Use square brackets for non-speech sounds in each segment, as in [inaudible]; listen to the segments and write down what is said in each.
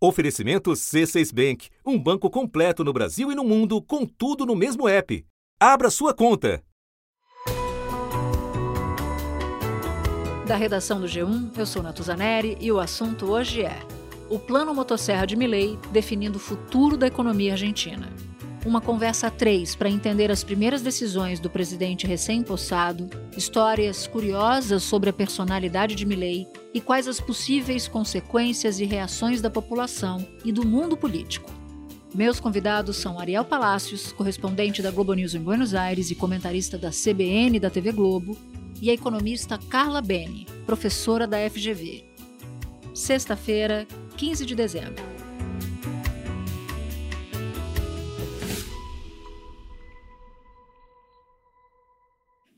Oferecimento C6 Bank, um banco completo no Brasil e no mundo, com tudo no mesmo app. Abra sua conta. Da redação do G1, eu sou Natuzaneri e o assunto hoje é o Plano Motosserra de Milley definindo o futuro da economia argentina. Uma conversa a três para entender as primeiras decisões do presidente recém-possado, histórias curiosas sobre a personalidade de Milley e quais as possíveis consequências e reações da população e do mundo político. Meus convidados são Ariel Palácios, correspondente da Globo News em Buenos Aires e comentarista da CBN e da TV Globo, e a economista Carla Beni, professora da FGV. Sexta-feira, 15 de dezembro.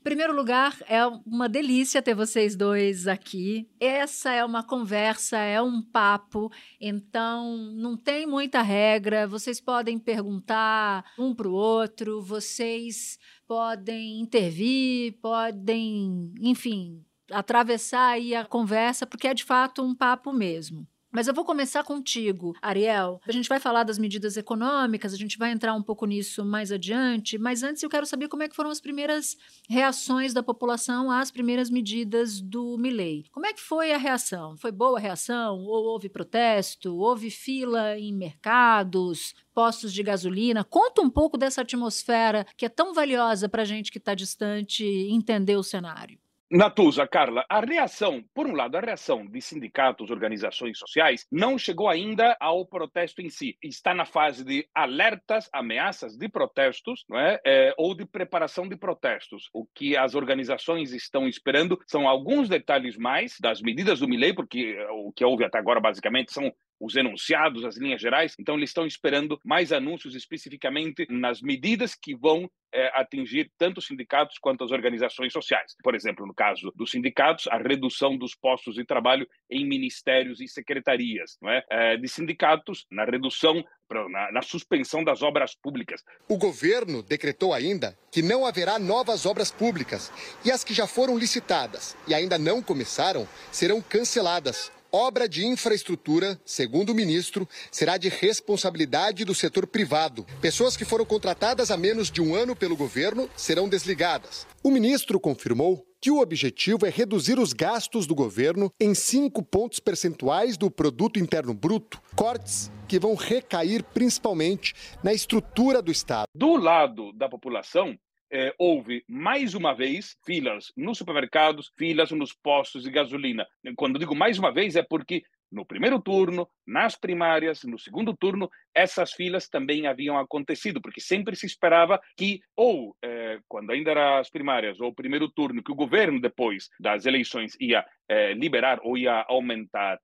Primeiro lugar, é uma delícia ter vocês dois aqui. Essa é uma conversa, é um papo, então não tem muita regra. Vocês podem perguntar um para o outro, vocês podem intervir, podem, enfim, atravessar aí a conversa, porque é de fato um papo mesmo. Mas eu vou começar contigo, Ariel. A gente vai falar das medidas econômicas, a gente vai entrar um pouco nisso mais adiante, mas antes eu quero saber como é que foram as primeiras reações da população às primeiras medidas do Milley. Como é que foi a reação? Foi boa a reação? Ou houve protesto? Houve fila em mercados? Postos de gasolina? Conta um pouco dessa atmosfera que é tão valiosa para a gente que está distante entender o cenário. Natuza, Carla, a reação, por um lado, a reação de sindicatos, organizações sociais, não chegou ainda ao protesto em si. Está na fase de alertas, ameaças de protestos, não é? é ou de preparação de protestos. O que as organizações estão esperando são alguns detalhes mais das medidas do Milei, porque o que houve até agora, basicamente, são os enunciados, as linhas gerais. Então, eles estão esperando mais anúncios especificamente nas medidas que vão é, atingir tanto os sindicatos quanto as organizações sociais. Por exemplo, no caso dos sindicatos, a redução dos postos de trabalho em ministérios e secretarias, não é? é de sindicatos, na redução, na, na suspensão das obras públicas. O governo decretou ainda que não haverá novas obras públicas e as que já foram licitadas e ainda não começaram serão canceladas. Obra de infraestrutura, segundo o ministro, será de responsabilidade do setor privado. Pessoas que foram contratadas há menos de um ano pelo governo serão desligadas. O ministro confirmou que o objetivo é reduzir os gastos do governo em cinco pontos percentuais do produto interno bruto, cortes que vão recair principalmente na estrutura do Estado. Do lado da população, é, houve mais uma vez filas nos supermercados, filas nos postos de gasolina. Quando digo mais uma vez é porque no primeiro turno, nas primárias, no segundo turno, essas filas também haviam acontecido, porque sempre se esperava que, ou é, quando ainda eram as primárias, ou o primeiro turno, que o governo, depois das eleições, ia é, liberar ou ia aumentar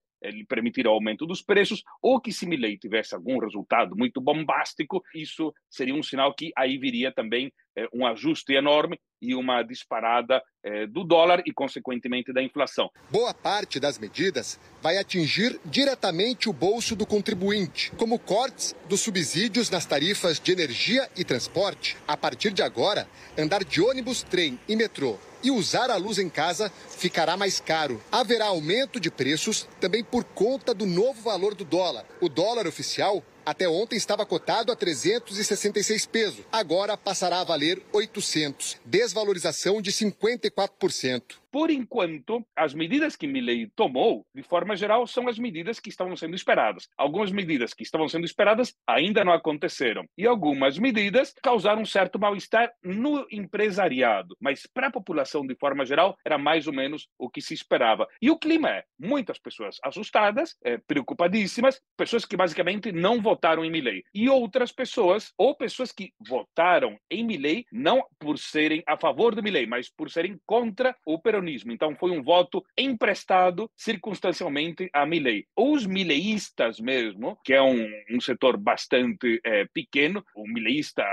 permitir o aumento dos preços, ou que se Milley tivesse algum resultado muito bombástico, isso seria um sinal que aí viria também um ajuste enorme e uma disparada eh, do dólar e, consequentemente, da inflação. Boa parte das medidas vai atingir diretamente o bolso do contribuinte, como cortes dos subsídios nas tarifas de energia e transporte. A partir de agora, andar de ônibus, trem e metrô e usar a luz em casa ficará mais caro. Haverá aumento de preços também por conta do novo valor do dólar. O dólar oficial até ontem estava cotado a 366 pesos. Agora passará a valer 800. Desvalorização de 54%. Por enquanto, as medidas que Milley tomou, de forma geral, são as medidas que estavam sendo esperadas. Algumas medidas que estavam sendo esperadas ainda não aconteceram. E algumas medidas causaram um certo mal-estar no empresariado. Mas para a população, de forma geral, era mais ou menos o que se esperava. E o clima é muitas pessoas assustadas, é, preocupadíssimas, pessoas que basicamente não votaram em Milley. E outras pessoas, ou pessoas que votaram em Milley, não por serem a favor do Milley, mas por serem contra o peronismo peronismo. Então, foi um voto emprestado circunstancialmente a Milley. Os mileístas mesmo, que é um, um setor bastante é, pequeno, o mileísta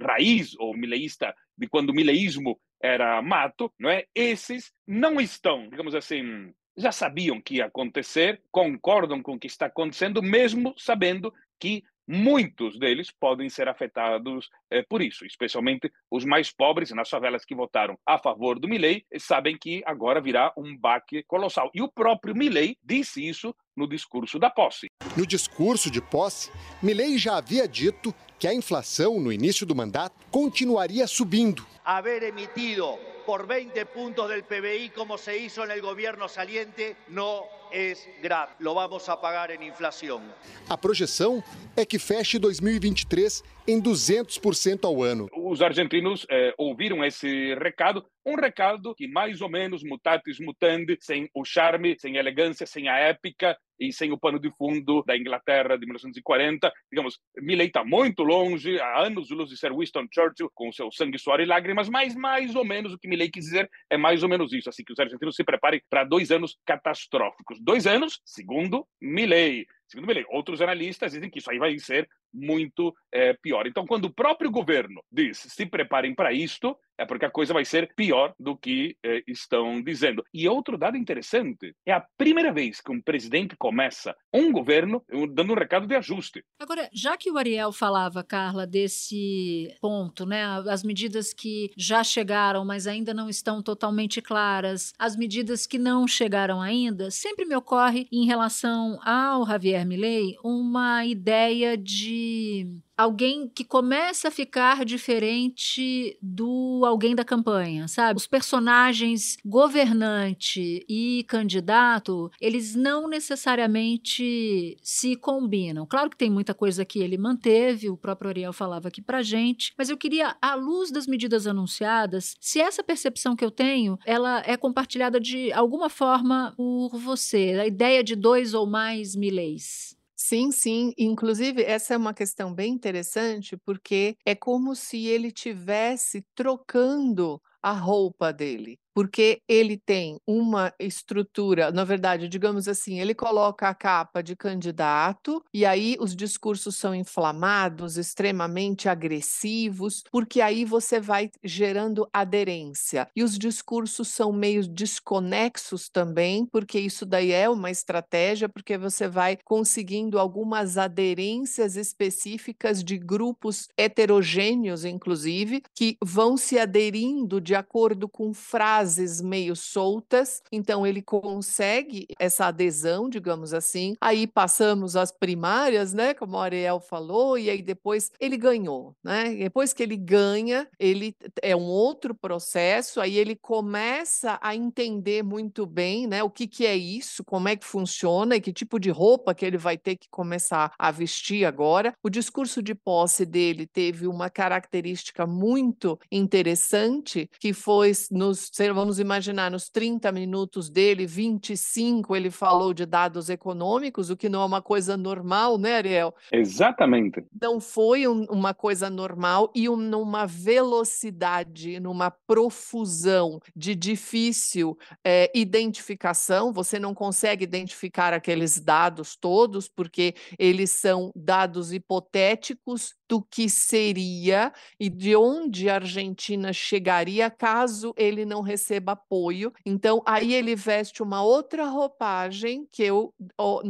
raiz, ou mileísta de quando o mileísmo era mato, não é? Esses não estão, digamos assim, já sabiam que ia acontecer, concordam com o que está acontecendo, mesmo sabendo que muitos deles podem ser afetados eh, por isso, especialmente os mais pobres nas favelas que votaram a favor do Milley, sabem que agora virá um baque colossal. E o próprio Milley disse isso no discurso da posse. No discurso de posse, Milley já havia dito que a inflação no início do mandato continuaria subindo. Haver emitido por 20 pontos do PBI como se hizo no governo saliente não é grave. Lo vamos a pagar em inflação. A projeção é que feche 2023 em 200% ao ano. Os argentinos eh, ouviram esse recado, um recado que mais ou menos mutatis mutandi, sem o charme, sem a elegância, sem a épica e sem o pano de fundo da Inglaterra de 1940. Digamos, Milley está muito longe, há anos luz de ser Winston Churchill com seu sangue, suor e lágrimas, mas mais ou menos o que Milley quis dizer é mais ou menos isso. Assim que os argentinos se preparem para dois anos catastróficos. Dois anos, segundo Milley. Segundo Milley, outros analistas dizem que isso aí vai ser muito é, pior. Então, quando o próprio governo diz se preparem para isto, é porque a coisa vai ser pior do que é, estão dizendo. E outro dado interessante: é a primeira vez que um presidente começa um governo dando um recado de ajuste. Agora, já que o Ariel falava, Carla, desse ponto, né, as medidas que já chegaram, mas ainda não estão totalmente claras, as medidas que não chegaram ainda, sempre me ocorre em relação ao Javier Milei uma ideia de alguém que começa a ficar diferente do alguém da campanha, sabe? Os personagens governante e candidato, eles não necessariamente se combinam. Claro que tem muita coisa que ele manteve, o próprio Ariel falava aqui pra gente, mas eu queria, à luz das medidas anunciadas, se essa percepção que eu tenho, ela é compartilhada de alguma forma por você, a ideia de dois ou mais mileis. Sim, sim. Inclusive, essa é uma questão bem interessante, porque é como se ele tivesse trocando a roupa dele porque ele tem uma estrutura, na verdade, digamos assim, ele coloca a capa de candidato e aí os discursos são inflamados, extremamente agressivos, porque aí você vai gerando aderência. E os discursos são meio desconexos também, porque isso daí é uma estratégia, porque você vai conseguindo algumas aderências específicas de grupos heterogêneos, inclusive, que vão se aderindo de acordo com frases frases meio soltas, então ele consegue essa adesão, digamos assim. Aí passamos as primárias, né, como o Ariel falou, e aí depois ele ganhou, né? Depois que ele ganha, ele é um outro processo, aí ele começa a entender muito bem, né, o que que é isso, como é que funciona e que tipo de roupa que ele vai ter que começar a vestir agora. O discurso de posse dele teve uma característica muito interessante, que foi nos vamos imaginar, nos 30 minutos dele, 25 ele falou de dados econômicos, o que não é uma coisa normal, né, Ariel? Exatamente. Não foi um, uma coisa normal e um, numa velocidade, numa profusão de difícil é, identificação. Você não consegue identificar aqueles dados todos, porque eles são dados hipotéticos do que seria e de onde a Argentina chegaria caso ele não receba apoio. Então, aí ele veste uma outra roupagem que eu,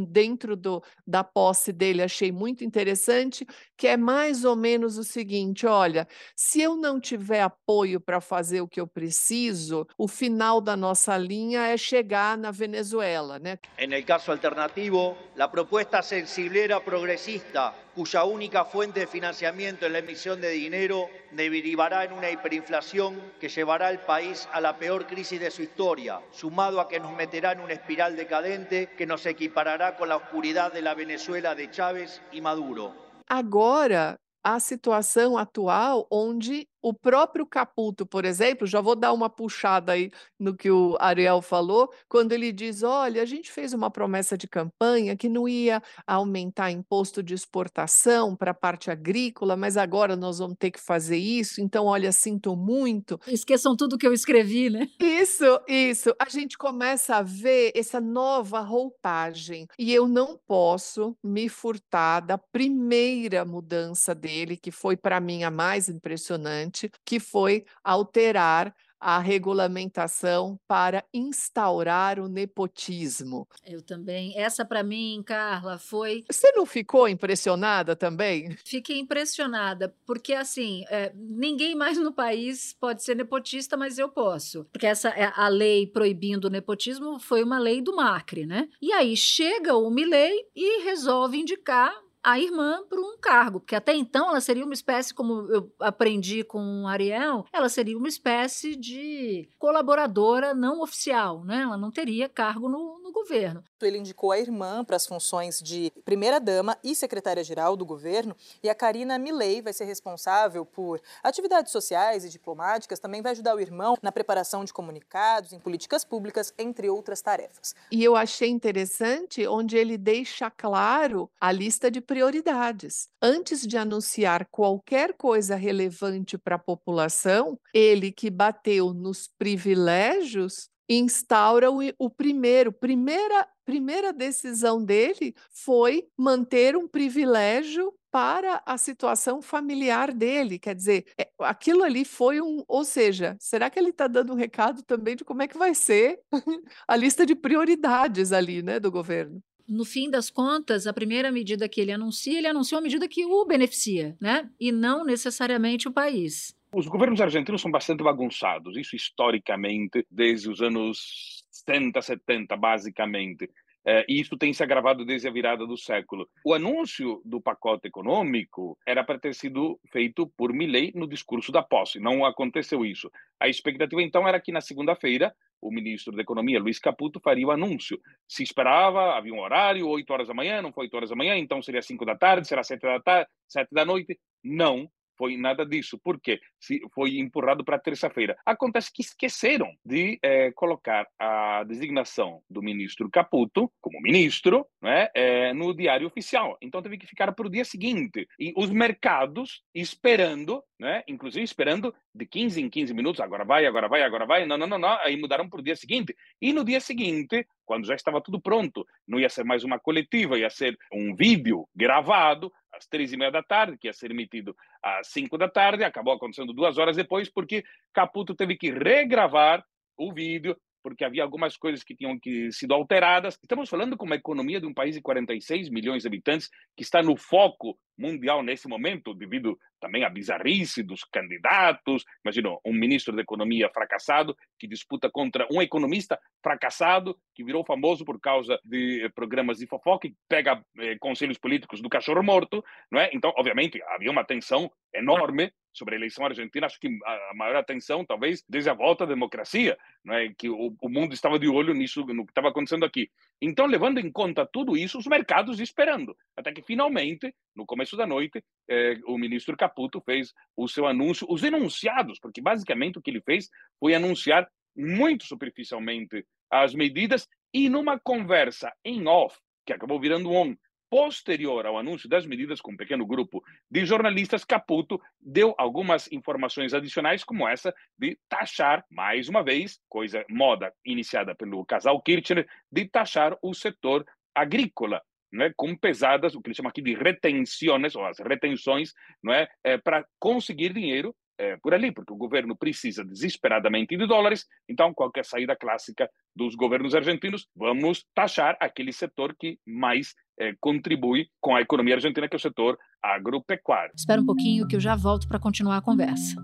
dentro do, da posse dele, achei muito interessante, que é mais ou menos o seguinte: olha, se eu não tiver apoio para fazer o que eu preciso, o final da nossa linha é chegar na Venezuela, né? En el caso alternativo, la propuesta sensiblera progresista cuya única fuente de financiamiento es la emisión de dinero, derivará en una hiperinflación que llevará al país a la peor crisis de su historia, sumado a que nos meterá en una espiral decadente que nos equiparará con la oscuridad de la Venezuela de Chávez y Maduro. Agora, a situação atual onde o próprio Caputo, por exemplo, já vou dar uma puxada aí no que o Ariel falou, quando ele diz: olha, a gente fez uma promessa de campanha que não ia aumentar imposto de exportação para a parte agrícola, mas agora nós vamos ter que fazer isso, então, olha, sinto muito. Esqueçam tudo que eu escrevi, né? Isso, isso. A gente começa a ver essa nova roupagem. E eu não posso me furtar da primeira mudança dele, que foi para mim a mais impressionante interessante, que foi alterar a regulamentação para instaurar o nepotismo. Eu também. Essa, para mim, Carla, foi. Você não ficou impressionada também? Fiquei impressionada, porque, assim, é, ninguém mais no país pode ser nepotista, mas eu posso. Porque essa é a lei proibindo o nepotismo foi uma lei do Macri, né? E aí chega o Milley e resolve indicar a irmã para um cargo, porque até então ela seria uma espécie, como eu aprendi com o Ariel, ela seria uma espécie de colaboradora não oficial, né? Ela não teria cargo no, no governo. Ele indicou a irmã para as funções de primeira-dama e secretária-geral do governo, e a Karina Milley vai ser responsável por atividades sociais e diplomáticas, também vai ajudar o irmão na preparação de comunicados, em políticas públicas, entre outras tarefas. E eu achei interessante onde ele deixa claro a lista de prioridades. Antes de anunciar qualquer coisa relevante para a população, ele que bateu nos privilégios instaura o, o primeiro, primeira, primeira decisão dele foi manter um privilégio para a situação familiar dele. Quer dizer, é, aquilo ali foi um. Ou seja, será que ele está dando um recado também de como é que vai ser [laughs] a lista de prioridades ali, né, do governo? no fim das contas, a primeira medida que ele anuncia, ele anuncia uma medida que o beneficia, né? E não necessariamente o país. Os governos argentinos são bastante bagunçados, isso historicamente, desde os anos 60, 70, basicamente. É, e isso tem se agravado desde a virada do século. O anúncio do pacote econômico era para ter sido feito por Milley no discurso da posse. Não aconteceu isso. A expectativa, então, era que na segunda-feira o ministro da Economia, Luiz Caputo, faria o anúncio. Se esperava, havia um horário, 8 horas da manhã, não foi 8 horas da manhã, então seria 5 da tarde, será 7 da tarde, 7 da noite. Não, foi nada disso. Por quê? Se foi empurrado para terça-feira. Acontece que esqueceram de é, colocar a designação do ministro Caputo como ministro né, é, no diário oficial. Então teve que ficar para o dia seguinte. E os mercados esperando, né, inclusive esperando de 15 em 15 minutos, agora vai, agora vai, agora vai. Não, não, não, não. Aí mudaram para o dia seguinte. E no dia seguinte, quando já estava tudo pronto, não ia ser mais uma coletiva, ia ser um vídeo gravado às três e meia da tarde, que ia ser emitido às cinco da tarde, acabou acontecendo duas horas depois, porque Caputo teve que regravar o vídeo, porque havia algumas coisas que tinham que sido alteradas. Estamos falando com uma economia de um país de 46 milhões de habitantes que está no foco mundial nesse momento, devido também à bizarrice dos candidatos. Imagina um ministro da Economia fracassado que disputa contra um economista fracassado que virou famoso por causa de programas de fofoca e pega eh, conselhos políticos do cachorro morto, não é? Então, obviamente, havia uma tensão enorme sobre a eleição argentina, acho que a maior atenção, talvez, desde a volta da democracia, não é? que o, o mundo estava de olho nisso, no que estava acontecendo aqui. Então, levando em conta tudo isso, os mercados esperando, até que finalmente, no começo da noite, eh, o ministro Caputo fez o seu anúncio, os enunciados, porque basicamente o que ele fez foi anunciar muito superficialmente as medidas e numa conversa em off, que acabou virando on, posterior ao anúncio das medidas com um pequeno grupo de jornalistas, Caputo deu algumas informações adicionais, como essa de taxar, mais uma vez, coisa moda iniciada pelo casal Kirchner, de taxar o setor agrícola. Né, com pesadas, o que ele chama aqui de retenções, ou as retenções, não é, é para conseguir dinheiro é, por ali, porque o governo precisa desesperadamente de dólares, então qualquer saída clássica dos governos argentinos, vamos taxar aquele setor que mais é, contribui com a economia argentina, que é o setor agropecuário. Espera um pouquinho que eu já volto para continuar a conversa.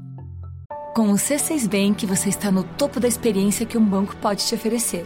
Com o C6 Bank, você está no topo da experiência que um banco pode te oferecer.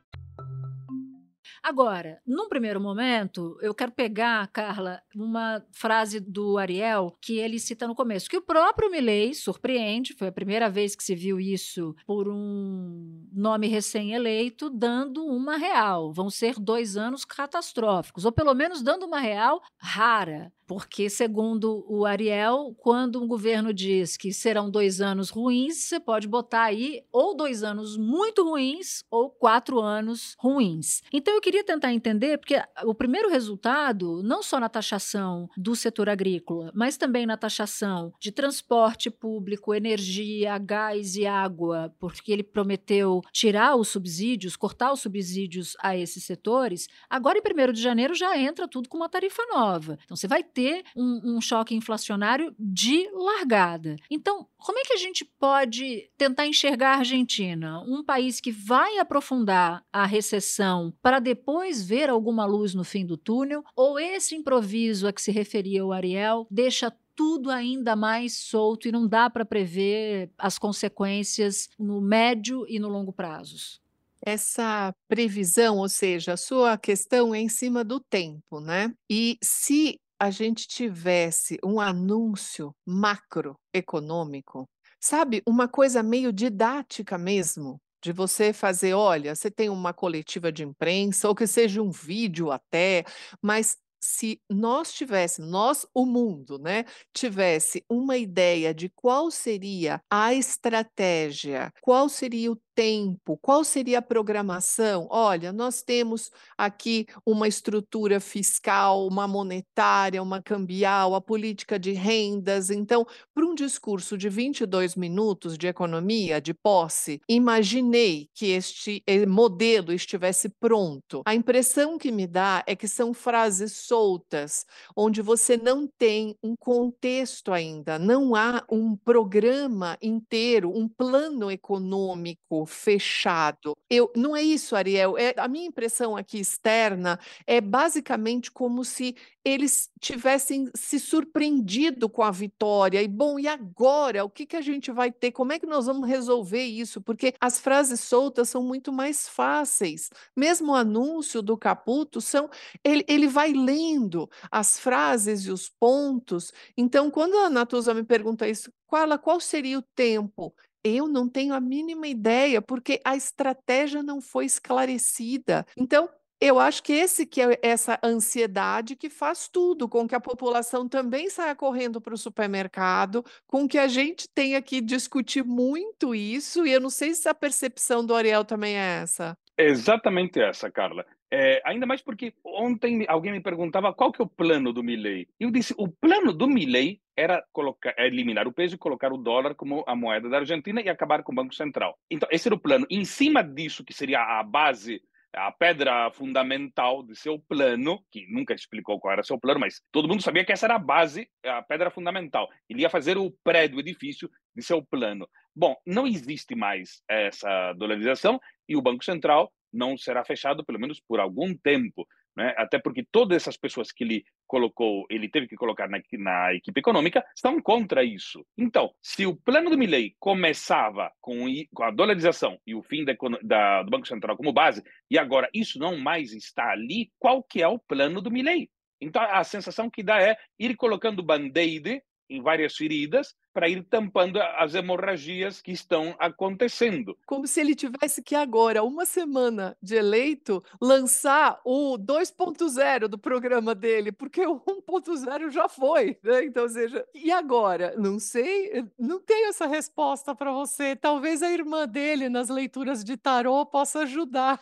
Agora, num primeiro momento, eu quero pegar, Carla, uma frase do Ariel que ele cita no começo, que o próprio Milley surpreende, foi a primeira vez que se viu isso por um nome recém-eleito, dando uma real. Vão ser dois anos catastróficos, ou pelo menos dando uma real rara Porque, segundo o Ariel, quando um governo diz que serão dois anos ruins, você pode botar aí ou dois anos muito ruins ou quatro anos ruins. Então, eu queria tentar entender, porque o primeiro resultado, não só na taxação do setor agrícola, mas também na taxação de transporte público, energia, gás e água, porque ele prometeu tirar os subsídios, cortar os subsídios a esses setores, agora em 1 de janeiro já entra tudo com uma tarifa nova. Então, você vai ter um, um choque inflacionário de largada. Então, como é que a gente pode tentar enxergar a Argentina, um país que vai aprofundar a recessão para depois ver alguma luz no fim do túnel, ou esse improviso a que se referia o Ariel deixa tudo ainda mais solto e não dá para prever as consequências no médio e no longo prazos? Essa previsão, ou seja, a sua questão é em cima do tempo, né? E se a gente tivesse um anúncio macroeconômico, sabe, uma coisa meio didática mesmo, de você fazer, olha, você tem uma coletiva de imprensa, ou que seja um vídeo até, mas se nós tivéssemos, nós, o mundo, né, tivesse uma ideia de qual seria a estratégia, qual seria o tempo, qual seria a programação? Olha, nós temos aqui uma estrutura fiscal, uma monetária, uma cambial, a política de rendas. Então, para um discurso de 22 minutos de economia, de posse, imaginei que este eh, modelo estivesse pronto. A impressão que me dá é que são frases soltas, onde você não tem um contexto ainda, não há um programa inteiro, um plano econômico fechado. Eu, não é isso, Ariel. É, a minha impressão aqui externa é basicamente como se eles tivessem se surpreendido com a vitória. E bom, e agora? O que, que a gente vai ter? Como é que nós vamos resolver isso? Porque as frases soltas são muito mais fáceis. Mesmo o anúncio do Caputo são ele, ele vai lendo as frases e os pontos. Então, quando a Natuza me pergunta isso, qual, qual seria o tempo? Eu não tenho a mínima ideia, porque a estratégia não foi esclarecida. Então, eu acho que esse que é essa ansiedade que faz tudo com que a população também saia correndo para o supermercado, com que a gente tenha que discutir muito isso, e eu não sei se a percepção do Ariel também é essa. exatamente essa, Carla. É, ainda mais porque ontem alguém me perguntava qual que é o plano do Milley. Eu disse, o plano do Milley era colocar, eliminar o peso e colocar o dólar como a moeda da Argentina e acabar com o Banco Central. Então, esse era o plano. Em cima disso, que seria a base a pedra fundamental de seu plano, que nunca explicou qual era seu plano, mas todo mundo sabia que essa era a base, a pedra fundamental. Ele ia fazer o prédio, o edifício de seu plano. Bom, não existe mais essa dolarização e o Banco Central não será fechado, pelo menos por algum tempo. Né? Até porque todas essas pessoas que ele colocou, ele teve que colocar na, na equipe econômica, estão contra isso. Então, se o plano do Milley começava com, com a dolarização e o fim da, da, do Banco Central como base, e agora isso não mais está ali, qual que é o plano do Milley? Então, a sensação que dá é ir colocando band-aid em várias feridas para ir tampando as hemorragias que estão acontecendo. Como se ele tivesse que agora, uma semana de eleito, lançar o 2.0 do programa dele, porque o 1.0 já foi, né? Então, ou seja, e agora? Não sei, não tenho essa resposta para você. Talvez a irmã dele nas leituras de tarô possa ajudar.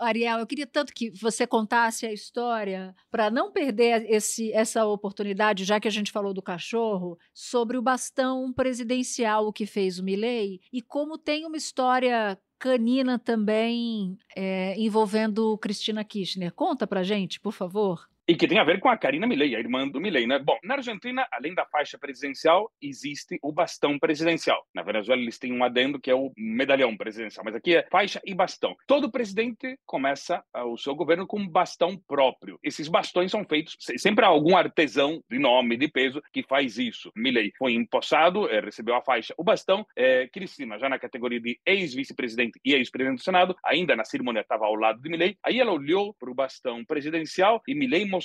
Ariel, eu queria tanto que você contasse a história para não perder esse, essa oportunidade, já que a gente falou do cachorro, sobre o bastão presidencial que fez o Milley e como tem uma história canina também é, envolvendo Cristina Kirchner. Conta para gente, por favor. E que tem a ver com a Karina Milei, a irmã do Milei, né? Bom, na Argentina, além da faixa presidencial, existe o bastão presidencial. Na Venezuela, eles têm um adendo que é o medalhão presidencial, mas aqui é faixa e bastão. Todo presidente começa ah, o seu governo com um bastão próprio. Esses bastões são feitos, sempre há algum artesão de nome, de peso, que faz isso. Milei foi empossado, eh, recebeu a faixa, o bastão. É, Cristina, já na categoria de ex-vice-presidente e ex-presidente do Senado, ainda na cerimônia estava ao lado de Milei. Aí ela olhou para o bastão presidencial e mostrou,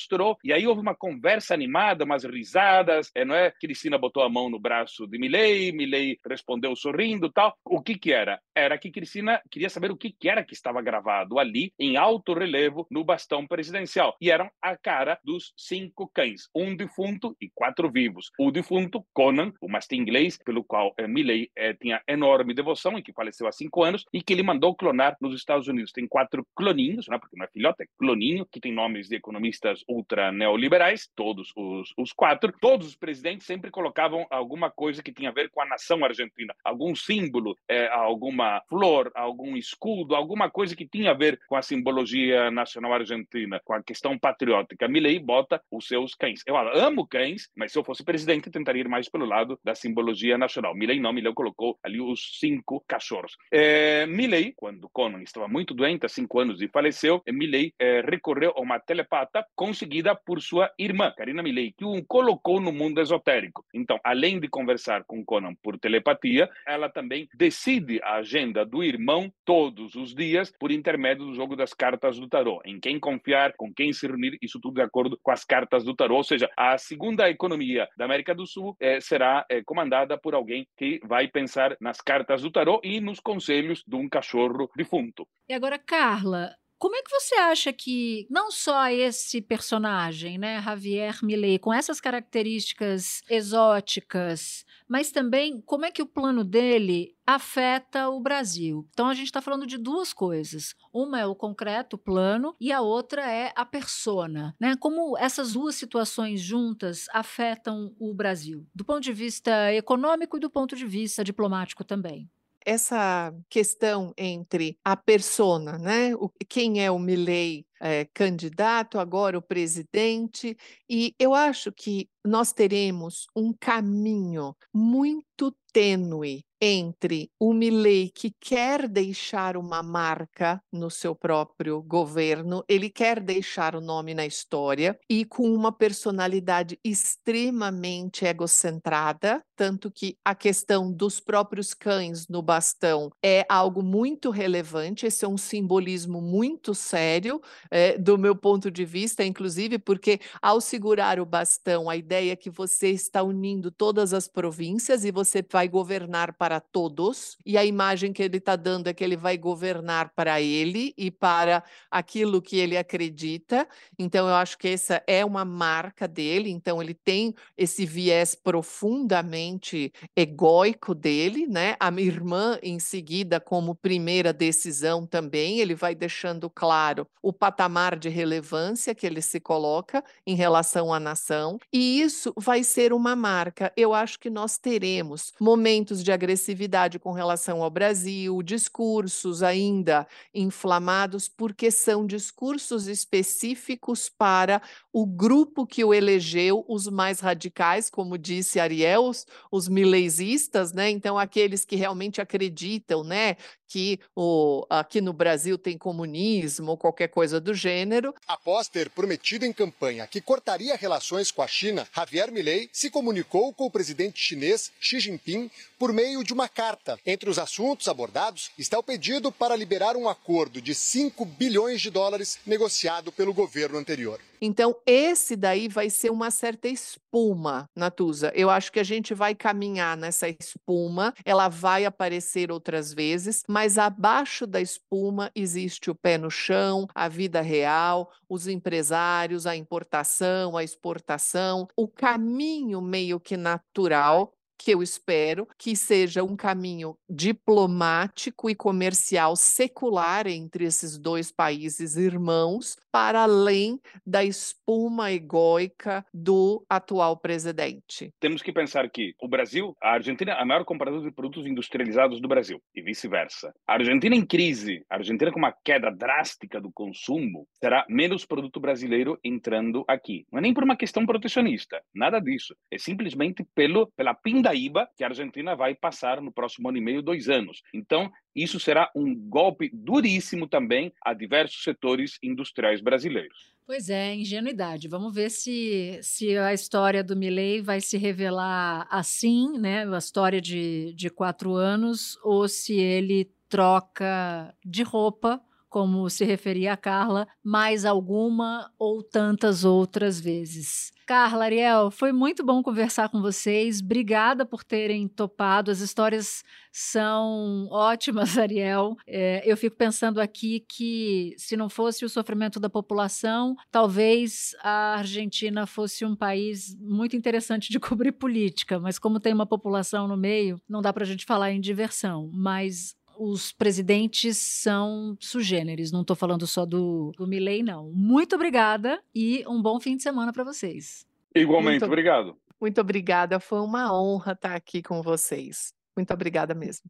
e aí houve uma conversa animada, umas risadas, é, não é? Cristina botou a mão no braço de Milley, Milley respondeu sorrindo tal. O que que era? Era que Cristina queria saber o que era que estava gravado ali, em alto relevo, no bastão presidencial. E eram a cara dos cinco cães, um defunto e quatro vivos. O defunto, Conan, o mastim inglês, pelo qual eh, Milley eh, tinha enorme devoção e que faleceu há cinco anos, e que ele mandou clonar nos Estados Unidos. Tem quatro cloninhos, né, porque não é filhote, é cloninho, que tem nomes de economistas ultra neoliberais, todos os, os quatro. Todos os presidentes sempre colocavam alguma coisa que tinha a ver com a nação argentina, algum símbolo, eh, alguma flor, algum escudo, alguma coisa que tinha a ver com a simbologia nacional argentina, com a questão patriótica. Milley bota os seus cães. Eu amo cães, mas se eu fosse presidente, tentaria ir mais pelo lado da simbologia nacional. Milley não, Milley colocou ali os cinco cachorros. É, Milley, quando Conan estava muito doente, há cinco anos e faleceu, Milley é, recorreu a uma telepata conseguida por sua irmã, Karina Milley, que o colocou no mundo esotérico. Então, além de conversar com Conan por telepatia, ela também decide a agenda do irmão todos os dias por intermédio do jogo das cartas do tarô. Em quem confiar, com quem se reunir, isso tudo de acordo com as cartas do tarô. Ou seja, a segunda economia da América do Sul eh, será eh, comandada por alguém que vai pensar nas cartas do tarô e nos conselhos de um cachorro defunto. E agora, Carla, como é que você acha que não só esse personagem, né, Javier Milei, com essas características exóticas, mas também como é que o plano dele afeta o Brasil? Então a gente está falando de duas coisas. Uma é o concreto, o plano, e a outra é a persona, né? Como essas duas situações juntas afetam o Brasil, do ponto de vista econômico e do ponto de vista diplomático também essa questão entre a persona, né? O, quem é o Milley é, candidato, agora o presidente, e eu acho que nós teremos um caminho muito tênue entre o Milley que quer deixar uma marca no seu próprio governo, ele quer deixar o nome na história e com uma personalidade extremamente egocentrada, tanto que a questão dos próprios cães no bastão é algo muito relevante, esse é um simbolismo muito sério é, do meu ponto de vista, inclusive porque ao segurar o bastão, a ideia é que você está unindo todas as províncias e você vai governar para para todos, e a imagem que ele está dando é que ele vai governar para ele e para aquilo que ele acredita. Então, eu acho que essa é uma marca dele. Então, ele tem esse viés profundamente egóico dele, né? A minha irmã, em seguida, como primeira decisão também, ele vai deixando claro o patamar de relevância que ele se coloca em relação à nação, e isso vai ser uma marca. Eu acho que nós teremos momentos de agressividade agressividade com relação ao Brasil, discursos ainda inflamados, porque são discursos específicos para o grupo que o elegeu, os mais radicais, como disse Ariel, os, os mileisistas, né? Então, aqueles que realmente acreditam, né, que o, aqui no Brasil tem comunismo ou qualquer coisa do gênero. Após ter prometido em campanha que cortaria relações com a China, Javier Milei se comunicou com o presidente chinês Xi Jinping por meio de uma carta. Entre os assuntos abordados está o pedido para liberar um acordo de 5 bilhões de dólares negociado pelo governo anterior. Então, esse daí vai ser uma certa espuma, Natuza. Eu acho que a gente vai caminhar nessa espuma, ela vai aparecer outras vezes, mas abaixo da espuma existe o pé no chão, a vida real, os empresários, a importação, a exportação, o caminho meio que natural que eu espero que seja um caminho diplomático e comercial secular entre esses dois países irmãos, para além da espuma egóica do atual presidente. Temos que pensar que o Brasil, a Argentina é a maior compradora de produtos industrializados do Brasil e vice-versa. A Argentina em crise, a Argentina com uma queda drástica do consumo, terá menos produto brasileiro entrando aqui. Não é nem por uma questão protecionista, nada disso. É simplesmente pelo, pela pinda Que a Argentina vai passar no próximo ano e meio, dois anos. Então, isso será um golpe duríssimo também a diversos setores industriais brasileiros. Pois é, ingenuidade. Vamos ver se, se a história do Milley vai se revelar assim, né? A história de, de quatro anos, ou se ele troca de roupa como se referia a Carla, mais alguma ou tantas outras vezes. Carla, Ariel, foi muito bom conversar com vocês. Obrigada por terem topado. As histórias são ótimas, [laughs] Ariel. É, eu fico pensando aqui que, se não fosse o sofrimento da população, talvez a Argentina fosse um país muito interessante de [laughs] cobrir política, mas como tem uma população no meio, não dá para a gente falar em diversão. Mas os presidentes são sugêneres, não estou falando só do, do Milley, não. Muito obrigada e um bom fim de semana para vocês. Igualmente, muito, obrigado. Muito obrigada, foi uma honra estar aqui com vocês. Muito obrigada mesmo.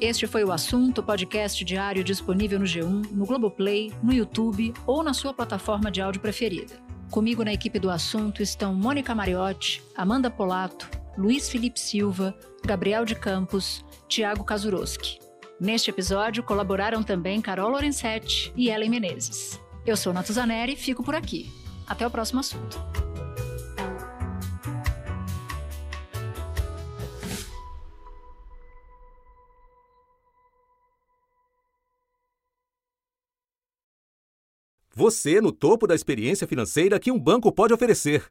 Este foi o assunto, podcast diário disponível no G1, no Globoplay, no YouTube ou na sua plataforma de áudio preferida. Comigo na equipe do assunto estão Mônica Mariotti, Amanda Polato, Luiz Felipe Silva, Gabriel de Campos, Tiago Kazuroski. Neste episódio colaboraram também Carol Lorenzetti e Ellen Menezes. Eu sou Natuzaneri e fico por aqui. Até o próximo assunto. Você no topo da experiência financeira que um banco pode oferecer.